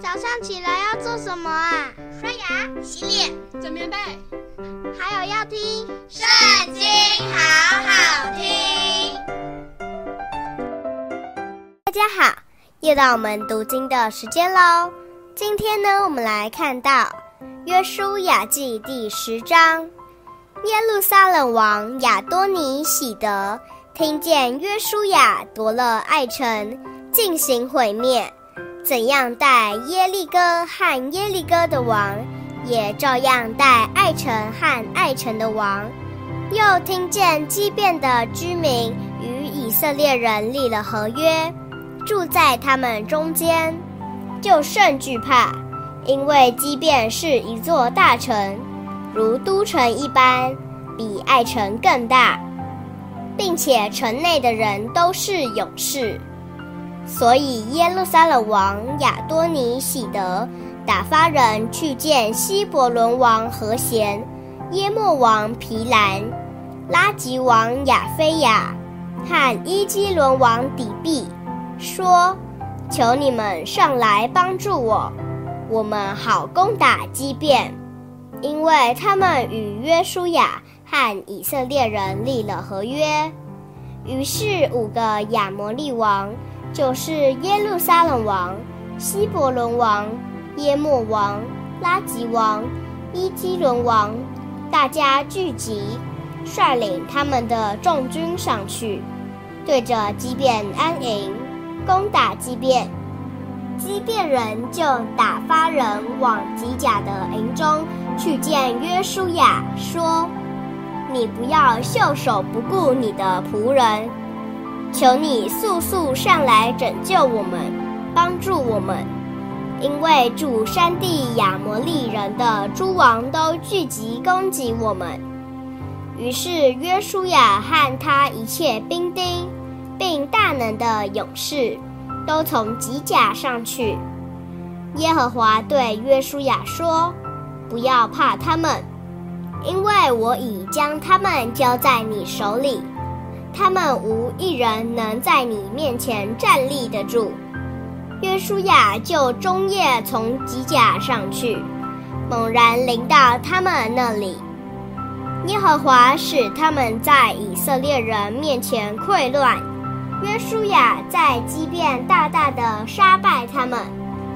早上起来要做什么啊？刷牙、洗脸、整棉被，还有要听《圣经》，好好听。大家好，又到我们读经的时间喽。今天呢，我们来看到《约书亚记》第十章。耶路撒冷王亚多尼喜得听见约书亚夺了爱城，进行毁灭。怎样待耶利哥和耶利哥的王，也照样待爱城和爱城的王。又听见基遍的居民与以色列人立了合约，住在他们中间，就甚惧怕，因为基遍是一座大城，如都城一般，比爱城更大，并且城内的人都是勇士。所以耶路撒冷王亚多尼喜德打发人去见希伯伦王和弦、耶末王皮兰、拉吉王亚非亚和伊基伦王底庇，说：“求你们上来帮助我，我们好攻打基遍，因为他们与约书亚和以色列人立了合约。”于是五个亚摩利王。就是耶路撒冷王、希伯伦王、耶末王、拉吉王、伊基伦王，大家聚集，率领他们的众军上去，对着基遍安营，攻打基遍。基遍人就打发人往吉甲的营中去见约书亚，说：“你不要袖手不顾你的仆人。”求你速速上来拯救我们，帮助我们，因为住山地亚摩利人的诸王都聚集攻击我们。于是约书亚和他一切兵丁，并大能的勇士，都从吉甲上去。耶和华对约书亚说：“不要怕他们，因为我已将他们交在你手里。”他们无一人能在你面前站立得住。约书亚就终夜从吉甲上去，猛然临到他们那里。耶和华使他们在以色列人面前溃乱。约书亚在基遍大大的杀败他们，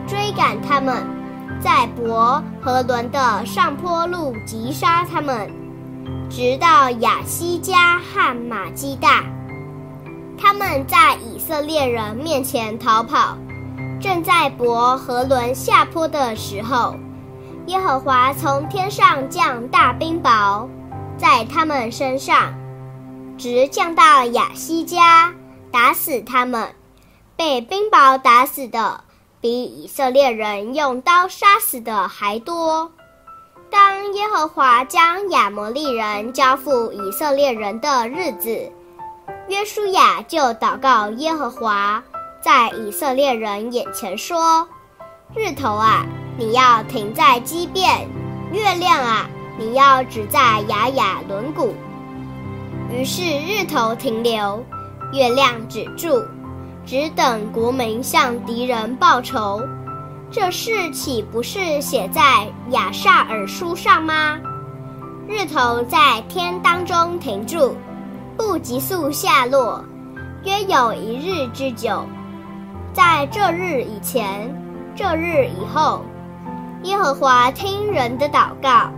追赶他们，在伯和伦的上坡路击杀他们。直到亚西加和马基大，他们在以色列人面前逃跑，正在伯和伦下坡的时候，耶和华从天上降大冰雹，在他们身上，直降到亚西加，打死他们。被冰雹打死的，比以色列人用刀杀死的还多。当耶和华将亚摩利人交付以色列人的日子，约书亚就祷告耶和华，在以色列人眼前说：“日头啊，你要停在基遍；月亮啊，你要止在亚雅仑谷。”于是日头停留，月亮止住，只等国民向敌人报仇。这事岂不是写在亚萨尔书上吗？日头在天当中停住，不急速下落，约有一日之久。在这日以前，这日以后，耶和华听人的祷告，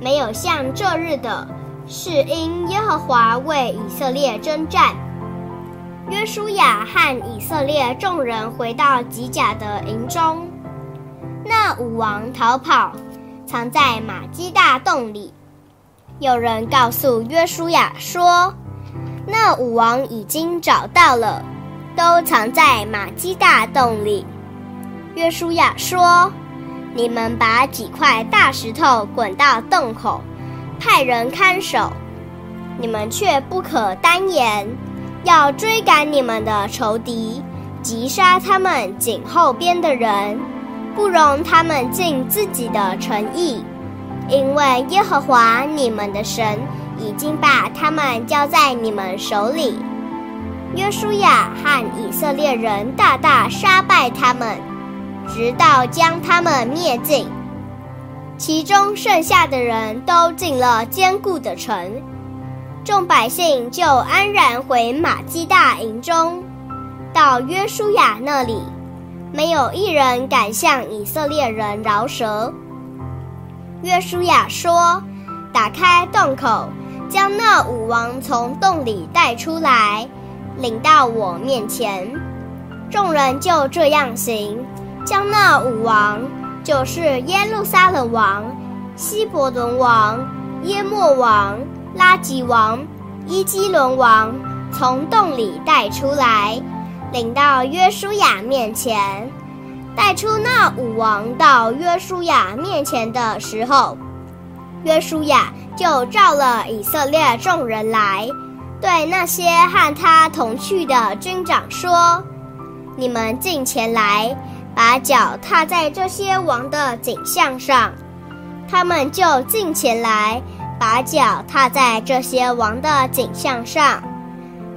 没有像这日的，是因耶和华为以色列征战。约书亚和以色列众人回到吉甲的营中。那武王逃跑，藏在玛基大洞里。有人告诉约书亚说：“那武王已经找到了，都藏在玛基大洞里。”约书亚说：“你们把几块大石头滚到洞口，派人看守。你们却不可单言，要追赶你们的仇敌，击杀他们井后边的人。”不容他们尽自己的诚意，因为耶和华你们的神已经把他们交在你们手里。约书亚和以色列人大大杀败他们，直到将他们灭尽。其中剩下的人都进了坚固的城，众百姓就安然回玛基大营中。到约书亚那里，没有一人敢向以色列人饶舌。约书亚说：“打开洞口，将那五王从洞里带出来，领到我面前。”众人就这样行，将那五王。就是耶路撒冷王、希伯伦王、耶末王、拉吉王、伊基伦王，从洞里带出来，领到约书亚面前。带出那五王到约书亚面前的时候，约书亚就召了以色列众人来，对那些和他同去的军长说：“你们进前来。”把脚踏在这些王的颈项上，他们就进前来，把脚踏在这些王的颈项上。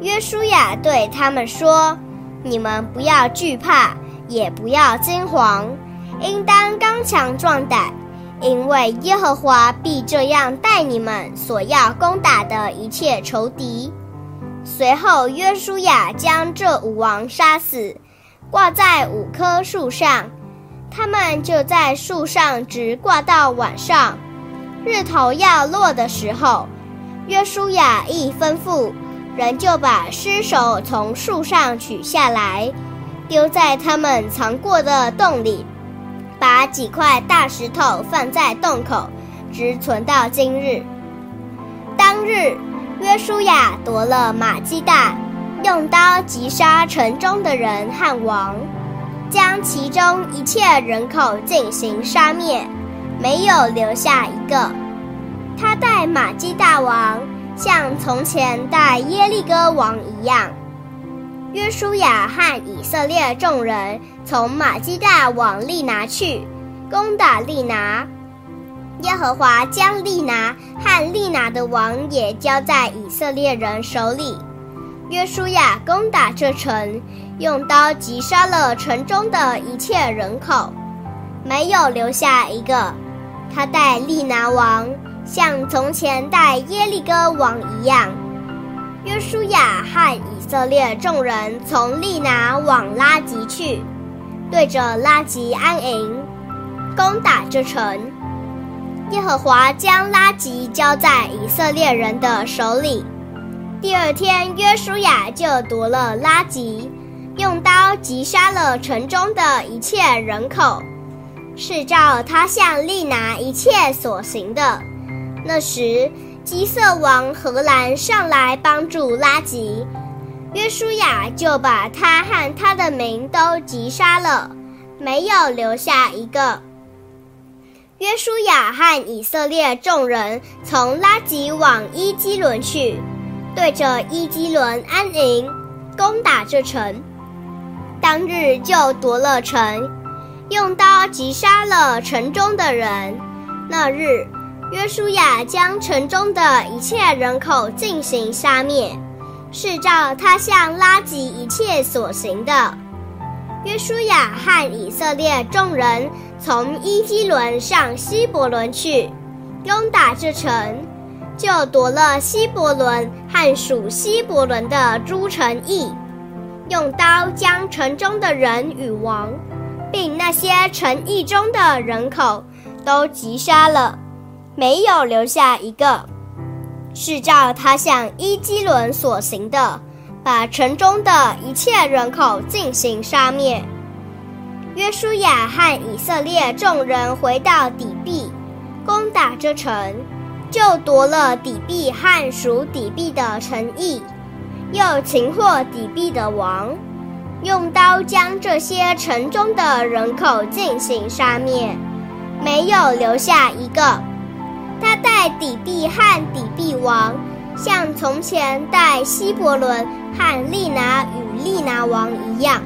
约书亚对他们说：“你们不要惧怕，也不要惊惶，应当刚强壮胆，因为耶和华必这样待你们所要攻打的一切仇敌。”随后，约书亚将这五王杀死。挂在五棵树上，他们就在树上直挂到晚上。日头要落的时候，约书亚一吩咐，人就把尸首从树上取下来，丢在他们藏过的洞里，把几块大石头放在洞口，直存到今日。当日，约书亚夺了玛基大。用刀击杀城中的人和王，将其中一切人口进行杀灭，没有留下一个。他带玛基大王，像从前待耶利哥王一样。约书亚和以色列众人从玛基大往利拿去，攻打利拿。耶和华将利拿和利拿的王也交在以色列人手里。约书亚攻打这城，用刀击杀了城中的一切人口，没有留下一个。他带利拿王，像从前待耶利哥王一样。约书亚和以色列众人从利拿往拉吉去，对着拉吉安营，攻打这城。耶和华将拉吉交在以色列人的手里。第二天，约书亚就夺了拉吉，用刀击杀了城中的一切人口，是照他向利拿一切所行的。那时，基色王荷兰上来帮助拉吉，约书亚就把他和他的民都击杀了，没有留下一个。约书亚和以色列众人从拉吉往伊基伦去。对着伊基伦安营，攻打这城。当日就夺了城，用刀击杀了城中的人。那日，约书亚将城中的一切人口进行杀灭，是照他向拉吉一切所行的。约书亚和以色列众人从伊基伦上希伯仑去，攻打这城。就夺了希伯仑和属希伯伦的诸城邑，用刀将城中的人与王，并那些城邑中的人口都击杀了，没有留下一个。是照他向伊基伦所行的，把城中的一切人口进行杀灭。约书亚和以色列众人回到底壁，攻打这城。就夺了底壁和属底壁的城邑，又擒获底壁的王，用刀将这些城中的人口进行杀灭，没有留下一个。他待底壁和底壁王，像从前待希伯伦和利拿与利拿王一样。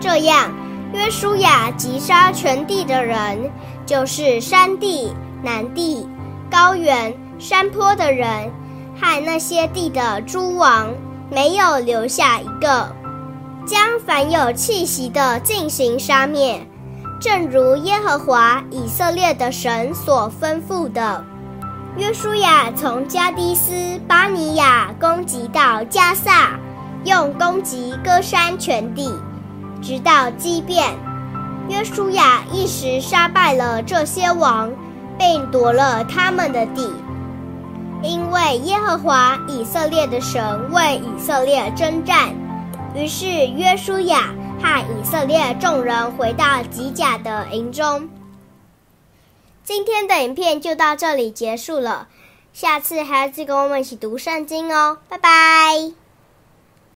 这样，约书亚击杀全地的人，就是山地、南地。高原、山坡的人，和那些地的诸王，没有留下一个。将凡有气息的进行杀灭，正如耶和华以色列的神所吩咐的。约书亚从加低斯巴尼亚攻击到加萨，用攻击歌山全地，直到基遍。约书亚一时杀败了这些王，并夺了他们的地。因为耶和华以色列的神为以色列征战，于是约书亚和以色列众人回到吉甲的营中。今天的影片就到这里结束了，下次还要再跟我们一起读圣经哦，拜拜。